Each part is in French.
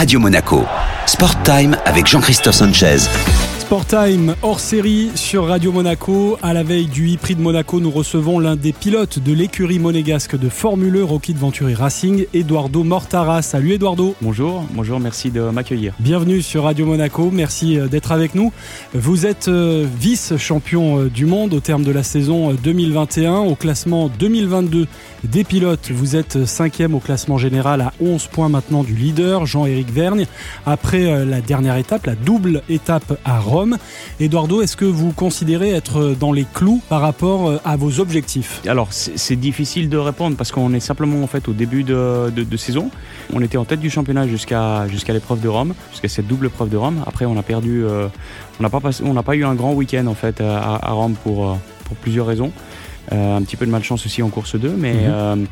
Radio Monaco. Sport Time avec Jean-Christophe Sanchez. Sport Time hors série sur Radio Monaco. À la veille du e-prix de Monaco, nous recevons l'un des pilotes de l'écurie monégasque de Formule e, Rocky de Venturi Racing, Eduardo Mortara. Salut Eduardo. Bonjour, bonjour, merci de m'accueillir. Bienvenue sur Radio Monaco, merci euh, d'être avec nous. Vous êtes euh, vice-champion euh, du monde au terme de la saison 2021. Au classement 2022 des pilotes, vous êtes cinquième au classement général à 11 points maintenant du leader, Jean-Éric Vergne. Après la dernière étape, la double étape à Rome, Eduardo, est-ce que vous considérez être dans les clous par rapport euh, à vos objectifs? Alors, c'est difficile de répondre parce qu'on est simplement en fait au début de, saison. On était en tête du championnat jusqu'à jusqu'à l'épreuve de Rome, jusqu'à cette double épreuve de Rome. Après, on a perdu, euh, on n'a pas on pas eu un grand week-end en fait à, Rome pour euh, pour plusieurs raisons. un petit peu de malchance aussi en course 2, mais mhm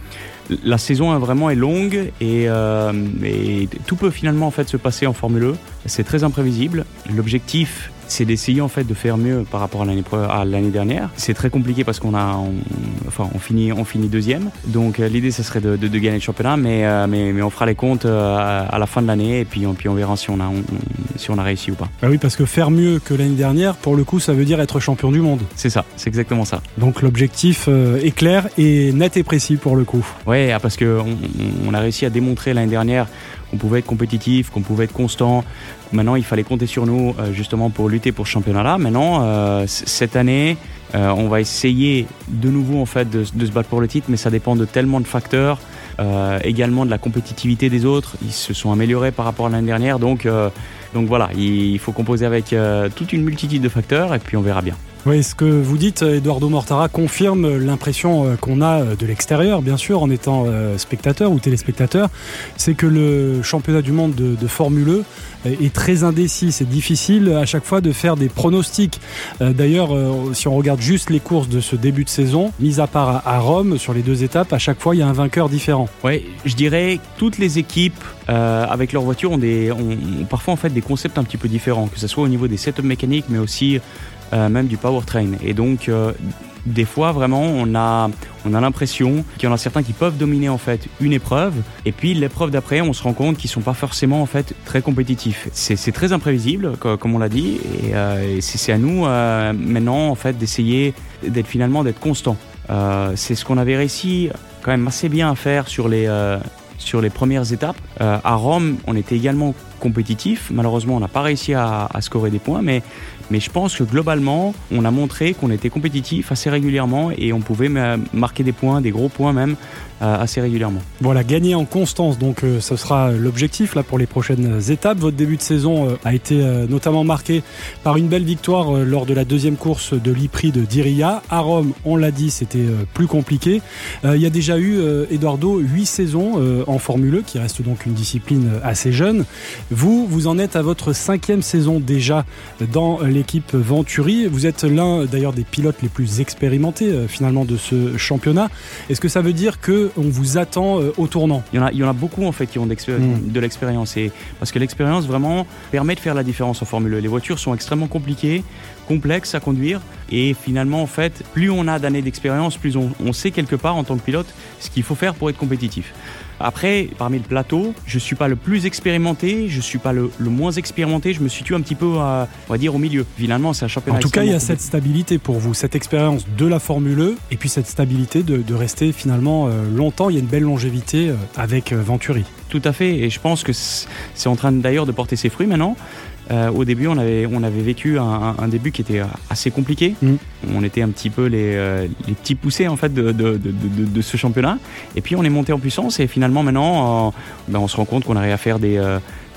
la saison vraiment est longue euh, et, tout peut finalement en fait se passer en Formule E. C'est très imprévisible. L'objectif c'est d'essayer en fait de faire mieux par rapport à l'année dernière. C'est très compliqué parce qu'on a, finit, deuxième. Donc euh, l'idée, ce serait de, gagner le championnat, mais, euh, mais, mais, on fera les comptes à la fin de l'année et puis, on, puis on verra si on a, si on a réussi ou pas. Bah oui, parce que faire mieux que l'année dernière, pour le coup, ça veut dire être champion du monde. C'est ça, c'est exactement ça. Donc l'objectif est clair et net et précis pour le coup. Ouais, parce qu'on on a réussi à démontrer l'année dernière qu'on pouvait être compétitif, qu'on pouvait être constant. Maintenant, il fallait compter sur nous euh, justement pour lutter pour ce championnat-là. Maintenant, euh, cette année, euh, on va essayer de nouveau en fait de, se battre pour le titre, mais ça dépend de tellement de facteurs. également de la compétitivité des autres. Ils se sont améliorés par rapport à l'année dernière, donc donc voilà, il faut composer avec toute une multitude de facteurs et puis on verra bien. Oui, ce que vous dites, Eduardo Mortara, confirme l'impression euh, qu'on a euh, de l'extérieur, bien sûr, en étant euh, spectateur ou téléspectateur, c'est que le championnat du monde de, Formule E est très indécis. C'est difficile à chaque fois de faire des pronostics. D'ailleurs, si on regarde juste les courses de ce début de saison, mis à part à Rome, sur les deux étapes, à chaque fois, il y a un vainqueur différent. Oui, je dirais toutes les équipes, avec leur voiture, ont, parfois en fait des concepts un petit peu différents, que ce soit au niveau des setups mécaniques, mais aussi même du powertrain. Et donc, euh, des fois, vraiment, on a, on a l'impression qu'il y en a certains qui peuvent dominer en fait une épreuve, et puis l'épreuve d'après, on se rend compte qu'ils sont pas forcément en fait très compétitifs. C'est très imprévisible, comme on l'a dit, et, euh, c'est à nous maintenant en fait d'essayer d'être finalement d'être constant. c'est ce qu'on avait réussi quand même assez bien à faire sur les sur les premières étapes. à Rome, on était également compétitif. Malheureusement, on n'a pas réussi à, scorer des points, mais mais je pense que globalement, on a montré qu'on était compétitif assez régulièrement et on pouvait marquer des points, des gros points même, euh, assez régulièrement. Voilà, gagner en constance, donc euh, ce sera l'objectif là pour les prochaines étapes. Votre début de saison euh, a été notamment marqué par une belle victoire lors de la deuxième course de l'IPRI de Diria. À Rome, on l'a dit, c'était plus compliqué. il y a déjà eu, Eduardo, huit saisons en Formule E, qui reste donc une discipline assez jeune. Vous, vous en êtes à votre cinquième saison déjà dans les l'équipe Venturi. Vous êtes l'un d'ailleurs des pilotes les plus expérimentés euh, finalement de ce championnat. Est-ce que ça veut dire que on vous attend euh, au tournant? Il y, en a, il y en a beaucoup en fait qui ont hmm. de l'expérience et parce que l'expérience vraiment permet de faire la différence en Formule 1. Les voitures sont extrêmement compliquées, complexes à conduire et finalement en fait plus on a d'années d'expérience, plus on, on sait quelque part en tant que pilote ce qu'il faut faire pour être compétitif. Après, parmi le plateau, je suis pas le plus expérimenté, je suis pas le, moins expérimenté, je me situe un petit peu, on va dire, au milieu. Finalement, c'est un championnat. En tout cas, il y a cette stabilité pour vous, cette expérience de la Formule E, et puis cette stabilité de, rester finalement euh, longtemps. Il y a une belle longévité euh, avec euh, Venturi. Tout à fait, et je pense que c'est en train d'ailleurs de porter ses fruits maintenant. Euh, au début, on avait, on avait vécu un, début qui était assez compliqué. Mm. On était un petit peu les, euh, les petits poussés en fait de, de, de, ce championnat. Et puis on est monté en puissance et finalement maintenant, euh, ben, on se rend compte qu'on arrive à faire des,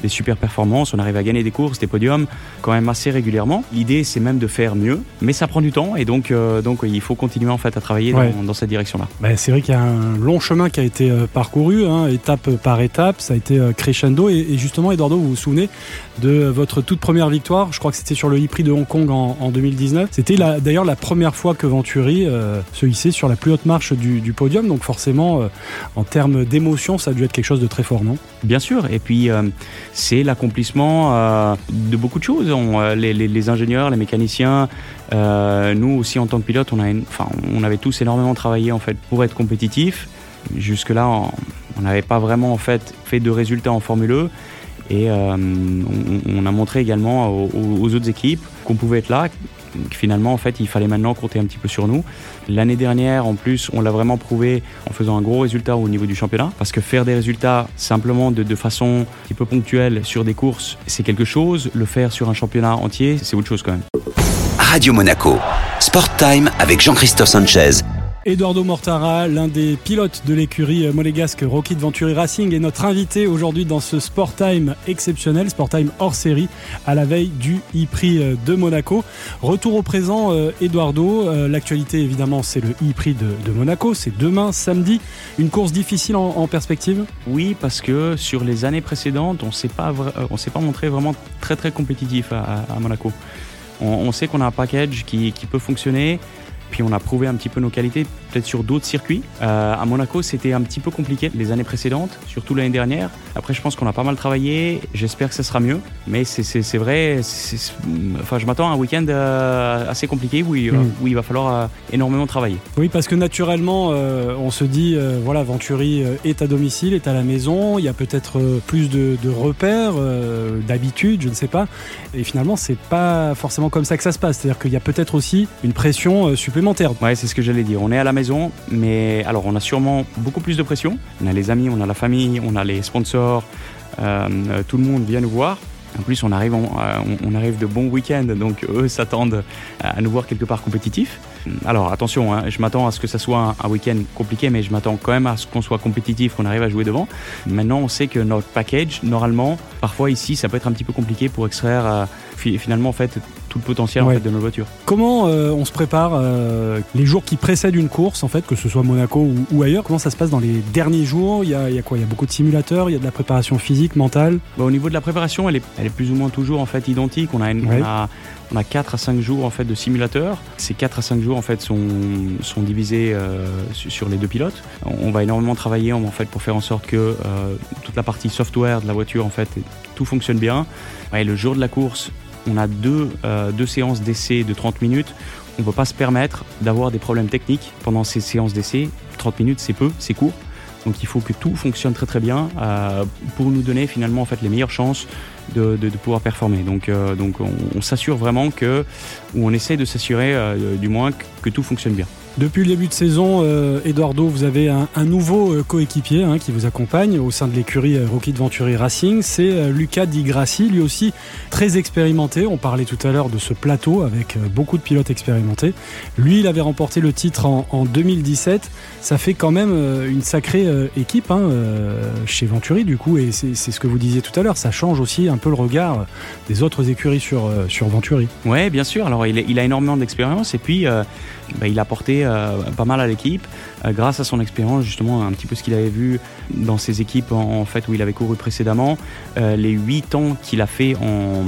des super performances, on arrive à gagner des courses, des podiums quand même assez régulièrement. L'idée c'est même de faire mieux, mais ça prend du temps et donc, euh, donc il faut continuer en fait à travailler dans, cette direction-là. Bah, c'est vrai qu'il y a un long chemin qui a été euh, parcouru, hein, étape par étape, ça a été euh, crescendo et, justement Eduardo, vous vous souvenez de votre toute première victoire, je crois que c'était sur le e-prix de Hong Kong en, 2019. C'était d'ailleurs la première fois que Venturi se hissait sur la plus haute marche du, du podium, donc forcément en termes d'émotion ça a dû être quelque chose de très fort, non? Bien sûr, et puis c'est l'accomplissement euh, de beaucoup de choses. Euh, les, ingénieurs, les mécaniciens, euh, nous aussi en tant que pilote, on, avait tous énormément travaillé en fait pour être compétitifs. Jusque-là, on n'avait pas vraiment en fait fait de résultats en Formule 1. Et on, a montré également aux, autres équipes qu'on pouvait être là, finalement, en fait, il fallait maintenant compter un petit peu sur nous. L'année dernière, en plus, on l'a vraiment prouvé en faisant un gros résultat au niveau du championnat. Parce que faire des résultats simplement de, de façon un petit peu ponctuelle sur des courses, c'est quelque chose. Le faire sur un championnat entier, c'est autre chose quand même. Radio Monaco, Sport Time avec Jean-Christophe Sanchez. Eduardo Mortara, l'un des pilotes de l'écurie monégasque Rocket Venturi Racing, est notre invité aujourd'hui dans ce Sport Time exceptionnel, Sport Time hors série, à la veille du e-prix de Monaco. Retour au présent, euh, Eduardo. Euh, l'actualité, évidemment, c'est le e-prix de, Monaco. C'est demain, samedi. Une course difficile en, perspective? Oui, parce que sur les années précédentes, on ne s'est pas montré vraiment très très compétitif à, Monaco. On, sait qu'on a un package qui peut fonctionner. Puis on a prouvé un petit peu nos qualités, peut-être sur d'autres circuits. Euh, à Monaco, c'était un petit peu compliqué les années précédentes, surtout l'année dernière. Après, je pense qu'on a pas mal travaillé. J'espère que ça sera mieux. Mais c'est vrai, enfin, je m'attends à un week-end euh, assez compliqué où il, mm. où il va falloir euh, énormément travailler. Oui, parce que naturellement, on se dit, voilà, Venturi est à domicile, est à la maison. Il y a peut-être plus de, de repères, d'habitude, je ne sais pas. Et finalement, c'est pas forcément comme ça que ça se passe. C'est-à-dire qu'il y a peut-être aussi une pression supplémentaire Ouais, c'est ce que j'allais dire. On est à la maison, mais alors on a sûrement beaucoup plus de pression. On a les amis, on a la famille, on a les sponsors. Euh, tout le monde vient nous voir. En plus, on arrive, euh, on, arrive de bons week-ends, donc eux s'attendent à nous voir quelque part compétitif. Alors attention, hein, je m'attends à ce que ça soit un, week-end compliqué, mais je m'attends quand même à ce qu'on soit compétitif, qu'on arrive à jouer devant. Maintenant, on sait que notre package, normalement, parfois ici, ça peut être un petit peu compliqué pour extraire euh, finalement en fait tout le potentiel de nos voitures. Comment euh, on se prépare euh, les jours qui précèdent une course, en fait, que ce soit Monaco ou, ailleurs Comment ça se passe dans les derniers jours? Il y, a, quoi? Il y a beaucoup de simulateurs, il y a de la préparation physique, mentale? Bah, Au niveau de la préparation, elle est, elle est, plus ou moins toujours en fait identique. On a, une, on a, on a 4 à 5 jours en fait de simulateurs. Ces 4 à 5 jours en fait sont, sont divisés euh, sur les deux pilotes. On va énormément travailler en fait pour faire en sorte que toute la partie software de la voiture en fait tout fonctionne bien. Et le jour de la course, on a deux, euh, deux séances d'essai de 30 minutes. On ne peut pas se permettre d'avoir des problèmes techniques pendant ces séances d'essai. 30 minutes, c'est peu, c'est court. Donc il faut que tout fonctionne très très bien euh, pour nous donner finalement en fait les meilleures chances de, pouvoir performer. Donc, euh, donc on, s'assure vraiment que, ou on essaie de s'assurer du moins que tout fonctionne bien. Depuis le début de saison, euh, Eduardo, vous avez un, nouveau euh, coéquipier hein, qui vous accompagne au sein de l'écurie euh, Rocket Venturi Racing. C'est Lucas Di Grassi, lui aussi très expérimenté. On parlait tout à l'heure de ce plateau avec beaucoup de pilotes expérimentés. Lui, il avait remporté le titre en, 2017. Ça fait quand même une sacrée équipe hein, chez Venturi, du coup, et c'est ce que vous disiez tout à l'heure. Ça change aussi un peu le regard des autres écuries sur, sur Venturi. Oui, bien sûr. Alors, il, a énormément d'expérience et puis bah, il a euh, pas mal à l'équipe euh, grâce à son expérience, justement, un petit peu ce qu'il avait vu dans ses équipes en, fait où il avait couru précédemment. Euh, les 8 ans qu'il a fait en,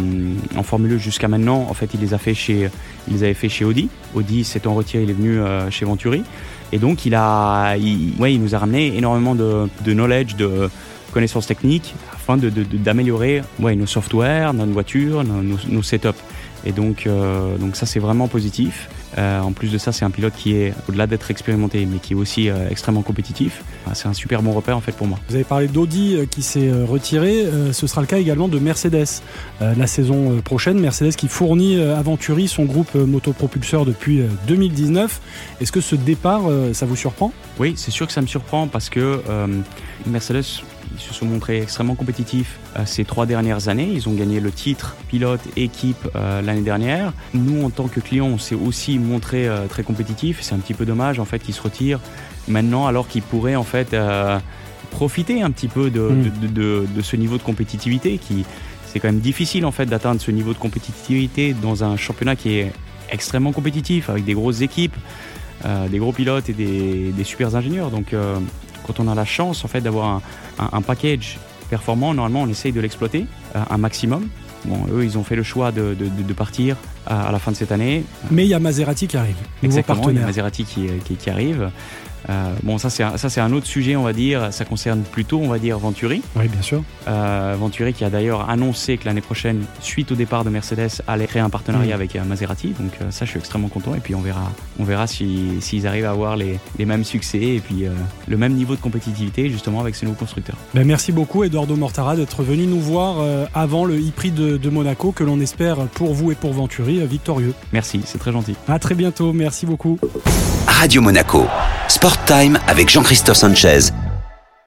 en Formule 1 jusqu'à maintenant, en fait, il les a fait chez, il les avait fait chez Audi. Audi s'étant retiré, il est venu chez Venturi. Et donc, il, a, ouais, il nous a ramené énormément de, de knowledge, de connaissances techniques afin d'améliorer de, ouais, nos softwares, notre voiture, nos, nos, nos setups. Et donc, donc ça, c'est vraiment positif. Euh, en plus de ça, c'est un pilote qui est, au-delà d'être expérimenté, mais qui est aussi euh, extrêmement compétitif. c'est un super bon repère en fait pour moi. Vous avez parlé d'Audi euh, qui s'est retiré. ce sera le cas également de Mercedes la saison prochaine. Mercedes qui fournit à Venturi son groupe motopropulseur depuis 2019. Est-ce que ce départ, ça vous surprend? Oui, c'est sûr que ça me surprend parce que Mercedes ils se sont montrés extrêmement compétitifs euh, ces trois dernières années. Ils ont gagné le titre pilote équipe euh, l'année dernière. Nous, en tant que clients, on s'est aussi montré euh, très compétitifs. C'est un petit peu dommage en fait qu'ils se retirent maintenant alors qu'ils pourraient en fait profiter un petit peu mm. de, de, ce niveau de compétitivité qui c'est quand même difficile en fait d'atteindre ce niveau de compétitivité dans un championnat qui est extrêmement compétitif avec des grosses équipes, des gros pilotes et des, des super ingénieurs. Donc quand on a la chance en fait d'avoir un, package performant, normalement on essaye de l'exploiter euh, un maximum. Bon, eux, ils ont fait le choix de, partir à, la fin de cette année. Mais il y a Maserati qui arrive. Exactement, il y a Maserati qui, qui, arrive. Euh, bon, ça c'est un, ça c'est un autre sujet, on va dire. Ça concerne plutôt, on va dire, Venturi. Oui, bien sûr. Euh, Venturi qui a d'ailleurs annoncé que l'année prochaine, suite au départ de Mercedes, allait créer un partenariat avec euh, Maserati. Donc euh, ça, je suis extrêmement content. Et puis on verra, on verra si- s'ils arrivent à avoir les, les mêmes succès et puis euh, le même niveau de compétitivité justement avec ces nouveaux constructeurs. Ben, merci beaucoup Eduardo Mortara d'être venu nous voir euh, avant le e-prix de, de Monaco que l'on espère pour vous et pour Venturi victorieux. Merci, c'est très gentil. À très bientôt, merci beaucoup. Radio Monaco. Sport Time avec Jean-Christophe Sanchez